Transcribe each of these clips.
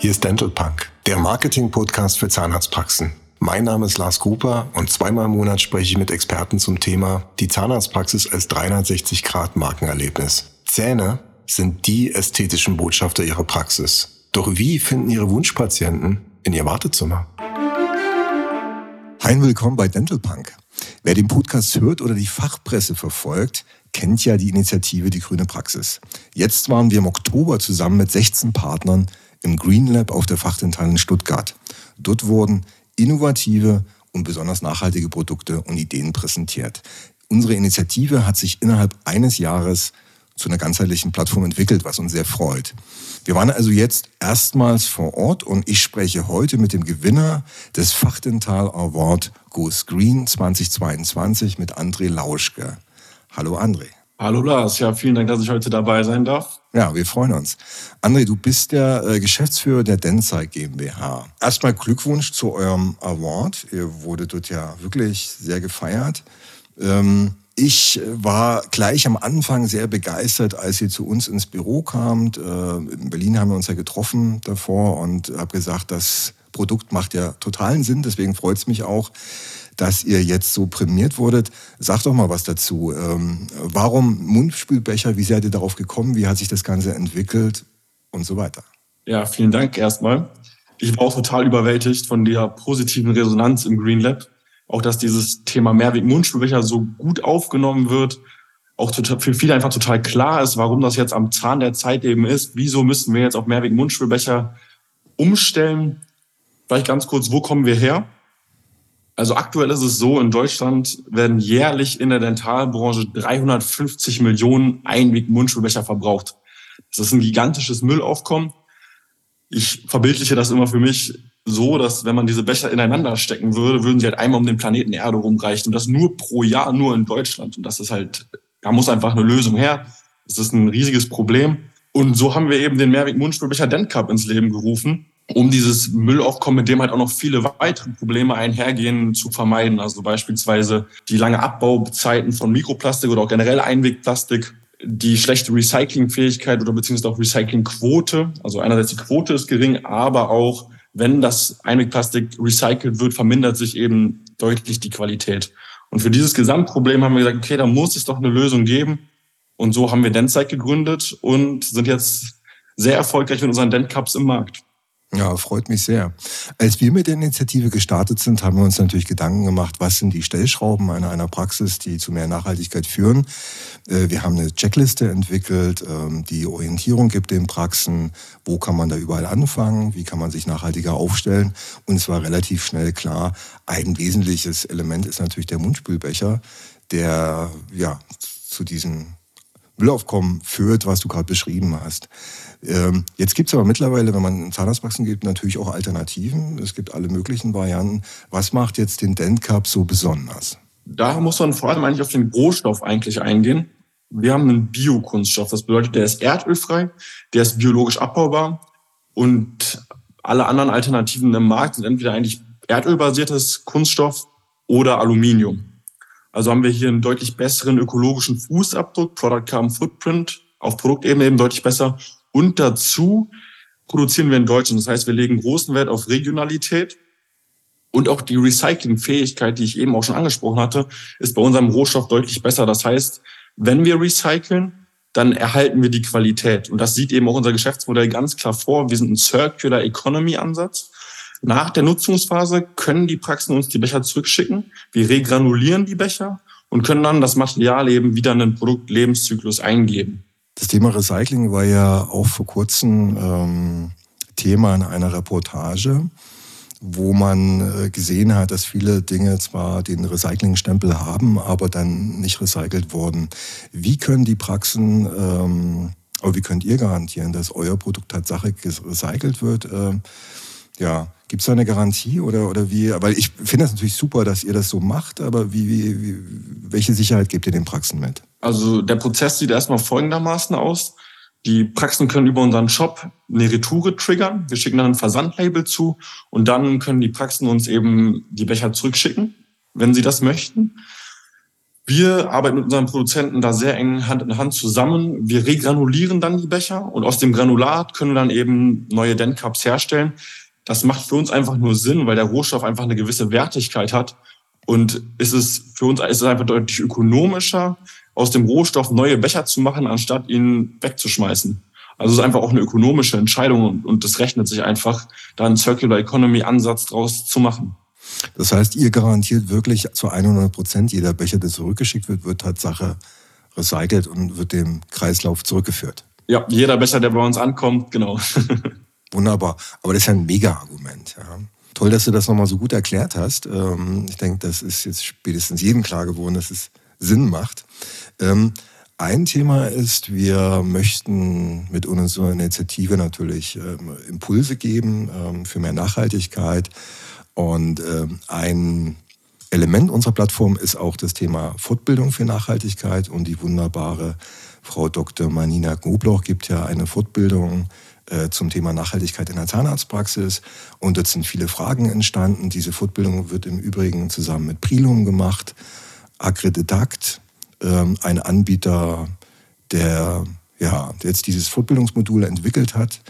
Hier ist Dental Punk, der Marketing-Podcast für Zahnarztpraxen. Mein Name ist Lars Gruper und zweimal im Monat spreche ich mit Experten zum Thema die Zahnarztpraxis als 360-Grad-Markenerlebnis. Zähne sind die ästhetischen Botschafter ihrer Praxis. Doch wie finden ihre Wunschpatienten in ihr Wartezimmer? Hein, willkommen bei Dental Punk. Wer den Podcast hört oder die Fachpresse verfolgt, kennt ja die Initiative Die Grüne Praxis. Jetzt waren wir im Oktober zusammen mit 16 Partnern im Green Lab auf der Fachdental in Stuttgart. Dort wurden innovative und besonders nachhaltige Produkte und Ideen präsentiert. Unsere Initiative hat sich innerhalb eines Jahres zu einer ganzheitlichen Plattform entwickelt, was uns sehr freut. Wir waren also jetzt erstmals vor Ort und ich spreche heute mit dem Gewinner des Fachdental Award Goes Green 2022 mit André Lauschke. Hallo André. Hallo Lars, ja, vielen Dank, dass ich heute dabei sein darf. Ja, wir freuen uns. André, du bist der äh, Geschäftsführer der Denzai GmbH. Erstmal Glückwunsch zu eurem Award. Ihr wurdet dort ja wirklich sehr gefeiert. Ähm, ich war gleich am Anfang sehr begeistert, als ihr zu uns ins Büro kamt. Äh, in Berlin haben wir uns ja getroffen davor und habe gesagt, das Produkt macht ja totalen Sinn. Deswegen freut es mich auch, dass ihr jetzt so prämiert wurdet. Sag doch mal was dazu. Ähm, warum Mundspülbecher? Wie seid ihr darauf gekommen? Wie hat sich das Ganze entwickelt? Und so weiter. Ja, vielen Dank erstmal. Ich war auch total überwältigt von der positiven Resonanz im Green Lab. Auch, dass dieses Thema Mehrweg-Mundspülbecher so gut aufgenommen wird. Auch für viele einfach total klar ist, warum das jetzt am Zahn der Zeit eben ist. Wieso müssen wir jetzt auf Mehrweg-Mundspülbecher umstellen? Vielleicht ganz kurz, wo kommen wir her? Also aktuell ist es so, in Deutschland werden jährlich in der Dentalbranche 350 Millionen Einweg-Mundspülbecher verbraucht. Das ist ein gigantisches Müllaufkommen. Ich verbildliche das immer für mich so, dass wenn man diese Becher ineinander stecken würde, würden sie halt einmal um den Planeten Erde rumreichen. Und das nur pro Jahr, nur in Deutschland. Und das ist halt, da muss einfach eine Lösung her. Das ist ein riesiges Problem. Und so haben wir eben den Mehrweg-Mundspülbecher Dent Cup ins Leben gerufen um dieses Müllaufkommen, mit dem halt auch noch viele weitere Probleme einhergehen, zu vermeiden. Also beispielsweise die lange Abbauzeiten von Mikroplastik oder auch generell Einwegplastik, die schlechte Recyclingfähigkeit oder beziehungsweise auch Recyclingquote. Also einerseits die Quote ist gering, aber auch wenn das Einwegplastik recycelt wird, vermindert sich eben deutlich die Qualität. Und für dieses Gesamtproblem haben wir gesagt, okay, da muss es doch eine Lösung geben. Und so haben wir Dentzeit gegründet und sind jetzt sehr erfolgreich mit unseren Dent Cups im Markt. Ja, freut mich sehr. Als wir mit der Initiative gestartet sind, haben wir uns natürlich Gedanken gemacht, was sind die Stellschrauben einer, einer Praxis, die zu mehr Nachhaltigkeit führen. Äh, wir haben eine Checkliste entwickelt, ähm, die Orientierung gibt den Praxen, wo kann man da überall anfangen, wie kann man sich nachhaltiger aufstellen. Und es war relativ schnell klar, ein wesentliches Element ist natürlich der Mundspülbecher, der ja zu diesem Müllaufkommen führt, was du gerade beschrieben hast. Ähm, jetzt gibt es aber mittlerweile, wenn man in Zahnarztpraxen geht, natürlich auch Alternativen. Es gibt alle möglichen Varianten. Was macht jetzt den Dent Cup so besonders? Da muss man vor allem eigentlich auf den Rohstoff eigentlich eingehen. Wir haben einen Biokunststoff. Das bedeutet, der ist erdölfrei, der ist biologisch abbaubar und alle anderen Alternativen im Markt sind entweder eigentlich erdölbasiertes Kunststoff oder Aluminium. Also haben wir hier einen deutlich besseren ökologischen Fußabdruck, Product Carbon Footprint, auf Produktebene eben deutlich besser und dazu produzieren wir in Deutschland. Das heißt, wir legen großen Wert auf Regionalität und auch die Recyclingfähigkeit, die ich eben auch schon angesprochen hatte, ist bei unserem Rohstoff deutlich besser. Das heißt, wenn wir recyceln, dann erhalten wir die Qualität. Und das sieht eben auch unser Geschäftsmodell ganz klar vor. Wir sind ein Circular Economy Ansatz. Nach der Nutzungsphase können die Praxen uns die Becher zurückschicken. Wir regranulieren die Becher und können dann das Material eben wieder in den Produktlebenszyklus eingeben. Das Thema Recycling war ja auch vor kurzem ähm, Thema in einer Reportage, wo man äh, gesehen hat, dass viele Dinge zwar den Recyclingstempel haben, aber dann nicht recycelt wurden. Wie können die Praxen, ähm, oder wie könnt ihr garantieren, dass euer Produkt Tatsache recycelt wird? Ähm, ja, Gibt es da eine Garantie oder, oder wie? Weil ich finde das natürlich super, dass ihr das so macht, aber wie, wie, wie, welche Sicherheit gebt ihr den Praxen mit? Also der Prozess sieht erstmal folgendermaßen aus. Die Praxen können über unseren Shop eine Retoure triggern. Wir schicken dann ein Versandlabel zu und dann können die Praxen uns eben die Becher zurückschicken, wenn sie das möchten. Wir arbeiten mit unseren Produzenten da sehr eng Hand in Hand zusammen. Wir regranulieren dann die Becher und aus dem Granulat können wir dann eben neue Dentcups herstellen. Das macht für uns einfach nur Sinn, weil der Rohstoff einfach eine gewisse Wertigkeit hat. Und ist es für uns ist es einfach deutlich ökonomischer, aus dem Rohstoff neue Becher zu machen, anstatt ihn wegzuschmeißen. Also es ist einfach auch eine ökonomische Entscheidung und, und das rechnet sich einfach, da einen Circular Economy Ansatz draus zu machen. Das heißt, ihr garantiert wirklich zu 100 Prozent, jeder Becher, der zurückgeschickt wird, wird Tatsache recycelt und wird dem Kreislauf zurückgeführt. Ja, jeder Becher, der bei uns ankommt, genau. Wunderbar. Aber das ist ja ein Mega-Argument. Ja. Toll, dass du das nochmal so gut erklärt hast. Ähm, ich denke, das ist jetzt spätestens jedem klar geworden, dass es Sinn macht. Ähm, ein Thema ist, wir möchten mit unserer Initiative natürlich ähm, Impulse geben für mehr Nachhaltigkeit und ein Element unserer Plattform ist auch das Thema Fortbildung für Nachhaltigkeit und die wunderbare Frau Dr. Manina Gobloch gibt ja eine Fortbildung äh, zum Thema Nachhaltigkeit in der Zahnarztpraxis und dort sind viele Fragen entstanden. Diese Fortbildung wird im Übrigen zusammen mit Prilum gemacht, Agredidakt, äh, ein Anbieter, der ja, jetzt dieses Fortbildungsmodul entwickelt hat,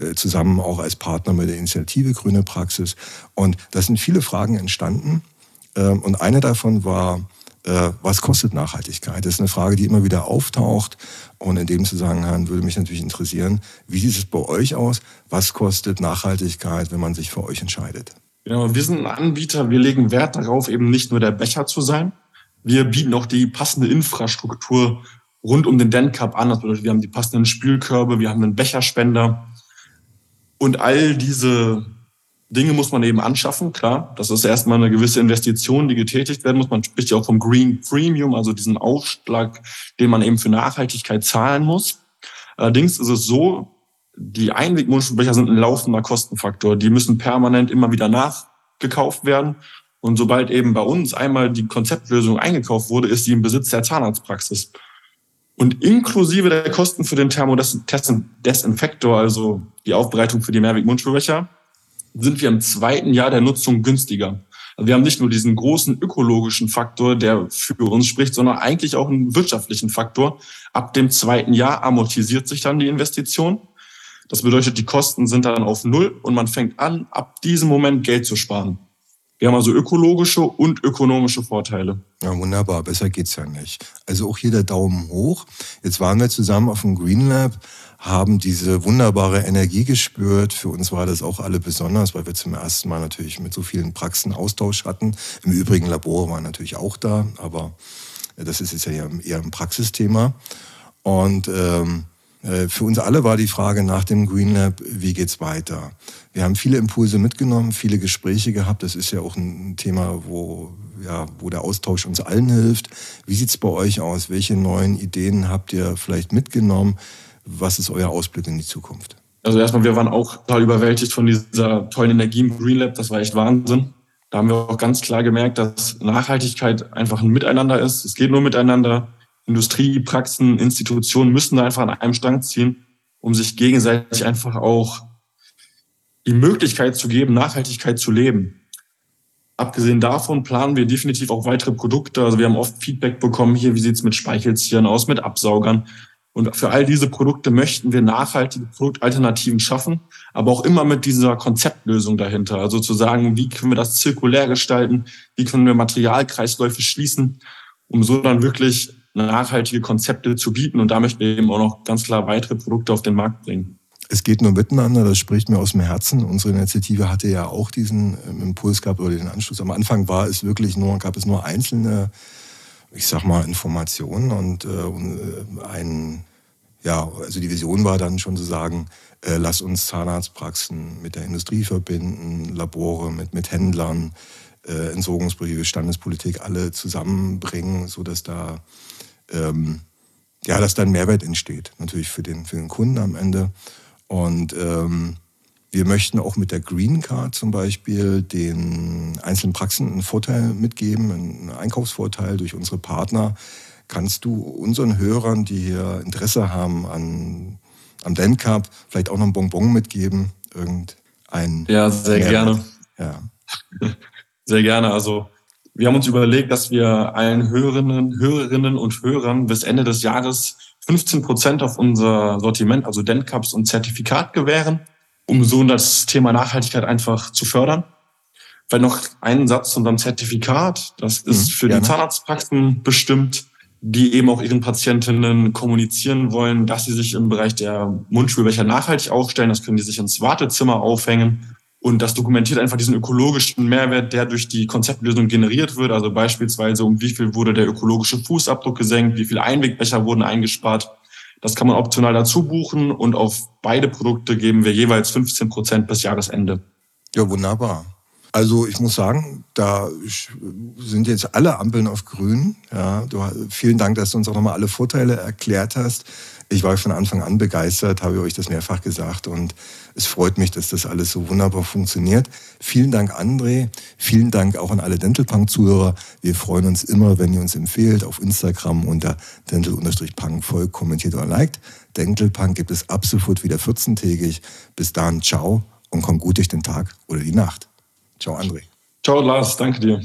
äh, zusammen auch als Partner mit der Initiative Grüne Praxis. Und da sind viele Fragen entstanden. Ähm, und eine davon war, was kostet Nachhaltigkeit? Das ist eine Frage, die immer wieder auftaucht. Und in dem Zusammenhang würde mich natürlich interessieren, wie sieht es bei euch aus? Was kostet Nachhaltigkeit, wenn man sich für euch entscheidet? Genau, wir sind ein Anbieter, wir legen Wert darauf, eben nicht nur der Becher zu sein. Wir bieten auch die passende Infrastruktur rund um den Den Cup an. Das bedeutet, wir haben die passenden Spülkörbe, wir haben einen Becherspender, und all diese Dinge muss man eben anschaffen, klar. Das ist erstmal eine gewisse Investition, die getätigt werden muss. Man spricht ja auch vom Green Premium, also diesen Aufschlag, den man eben für Nachhaltigkeit zahlen muss. Allerdings ist es so, die Einwegmundspülbecher sind ein laufender Kostenfaktor. Die müssen permanent immer wieder nachgekauft werden. Und sobald eben bei uns einmal die Konzeptlösung eingekauft wurde, ist die im Besitz der Zahnarztpraxis. Und inklusive der Kosten für den Thermodesinfektor, also die Aufbereitung für die Mehrweg-Mundspülbecher, sind wir im zweiten Jahr der Nutzung günstiger. Also wir haben nicht nur diesen großen ökologischen Faktor, der für uns spricht, sondern eigentlich auch einen wirtschaftlichen Faktor. Ab dem zweiten Jahr amortisiert sich dann die Investition. Das bedeutet, die Kosten sind dann auf Null und man fängt an, ab diesem Moment Geld zu sparen. Wir haben also ökologische und ökonomische Vorteile. Ja, wunderbar. Besser geht's ja nicht. Also auch hier der Daumen hoch. Jetzt waren wir zusammen auf dem Green Lab, haben diese wunderbare Energie gespürt. Für uns war das auch alle besonders, weil wir zum ersten Mal natürlich mit so vielen Praxen Austausch hatten. Im Übrigen Labore waren natürlich auch da, aber das ist jetzt ja eher ein Praxisthema. Und ähm, äh, für uns alle war die Frage nach dem Green Lab, wie geht's weiter? Wir haben viele Impulse mitgenommen, viele Gespräche gehabt. Das ist ja auch ein Thema, wo, ja, wo der Austausch uns allen hilft. Wie sieht's bei euch aus? Welche neuen Ideen habt ihr vielleicht mitgenommen? Was ist euer Ausblick in die Zukunft? Also erstmal, wir waren auch total überwältigt von dieser tollen Energie im Green Lab. Das war echt Wahnsinn. Da haben wir auch ganz klar gemerkt, dass Nachhaltigkeit einfach ein Miteinander ist. Es geht nur miteinander. Industrie, Praxen, Institutionen müssen da einfach an einem Strang ziehen, um sich gegenseitig einfach auch die Möglichkeit zu geben, Nachhaltigkeit zu leben. Abgesehen davon planen wir definitiv auch weitere Produkte. Also wir haben oft Feedback bekommen, hier, wie sieht's mit Speichelzieren aus, mit Absaugern. Und für all diese Produkte möchten wir nachhaltige Produktalternativen schaffen, aber auch immer mit dieser Konzeptlösung dahinter. Also zu sagen, wie können wir das zirkulär gestalten, wie können wir Materialkreisläufe schließen, um so dann wirklich nachhaltige Konzepte zu bieten. Und da möchten wir eben auch noch ganz klar weitere Produkte auf den Markt bringen. Es geht nur miteinander, das spricht mir aus dem Herzen. Unsere Initiative hatte ja auch diesen ähm, Impuls gehabt oder den Anschluss. Am Anfang war es wirklich nur, gab es nur einzelne, ich sag mal, Informationen und äh, ein, ja, also die Vision war dann schon zu sagen, äh, lass uns Zahnarztpraxen mit der Industrie verbinden, Labore mit, mit Händlern, äh, Entsorgungsbriefe, Standespolitik alle zusammenbringen, so dass da ähm, ja, dass dann Mehrwert entsteht, natürlich für den, für den Kunden am Ende. Und ähm, wir möchten auch mit der Green Card zum Beispiel den einzelnen Praxen einen Vorteil mitgeben, einen Einkaufsvorteil durch unsere Partner. Kannst du unseren Hörern, die hier Interesse haben an, am Cup, vielleicht auch noch ein Bonbon mitgeben? Irgendein ja, sehr Mehrwert? gerne. Ja. Sehr gerne. Also Wir haben uns überlegt, dass wir allen Hörerinnen, Hörerinnen und Hörern bis Ende des Jahres 15 Prozent auf unser Sortiment, also Dentcups und Zertifikat gewähren, um so das Thema Nachhaltigkeit einfach zu fördern. Vielleicht noch einen Satz zu unserem Zertifikat. Das ist mhm, für gerne. die Zahnarztpraxen bestimmt, die eben auch ihren Patientinnen kommunizieren wollen, dass sie sich im Bereich der Mundspülbecher nachhaltig aufstellen. Das können die sich ins Wartezimmer aufhängen und das dokumentiert einfach diesen ökologischen Mehrwert, der durch die Konzeptlösung generiert wird. Also beispielsweise, um wie viel wurde der ökologische Fußabdruck gesenkt, wie viele Einwegbecher wurden eingespart. Das kann man optional dazu buchen und auf beide Produkte geben wir jeweils 15 Prozent bis Jahresende. Ja, wunderbar. Also ich muss sagen, da sind jetzt alle Ampeln auf grün. Ja, du, vielen Dank, dass du uns auch nochmal alle Vorteile erklärt hast. Ich war von Anfang an begeistert, habe euch das mehrfach gesagt und es freut mich, dass das alles so wunderbar funktioniert. Vielen Dank, André. Vielen Dank auch an alle Dentalpunk-Zuhörer. Wir freuen uns immer, wenn ihr uns empfehlt auf Instagram unter dental-punk voll kommentiert oder liked. Dentalpunk gibt es ab sofort wieder 14-tägig. Bis dann, ciao und komm gut durch den Tag oder die Nacht. Ciao, André. Ciao, Lars. Danke dir.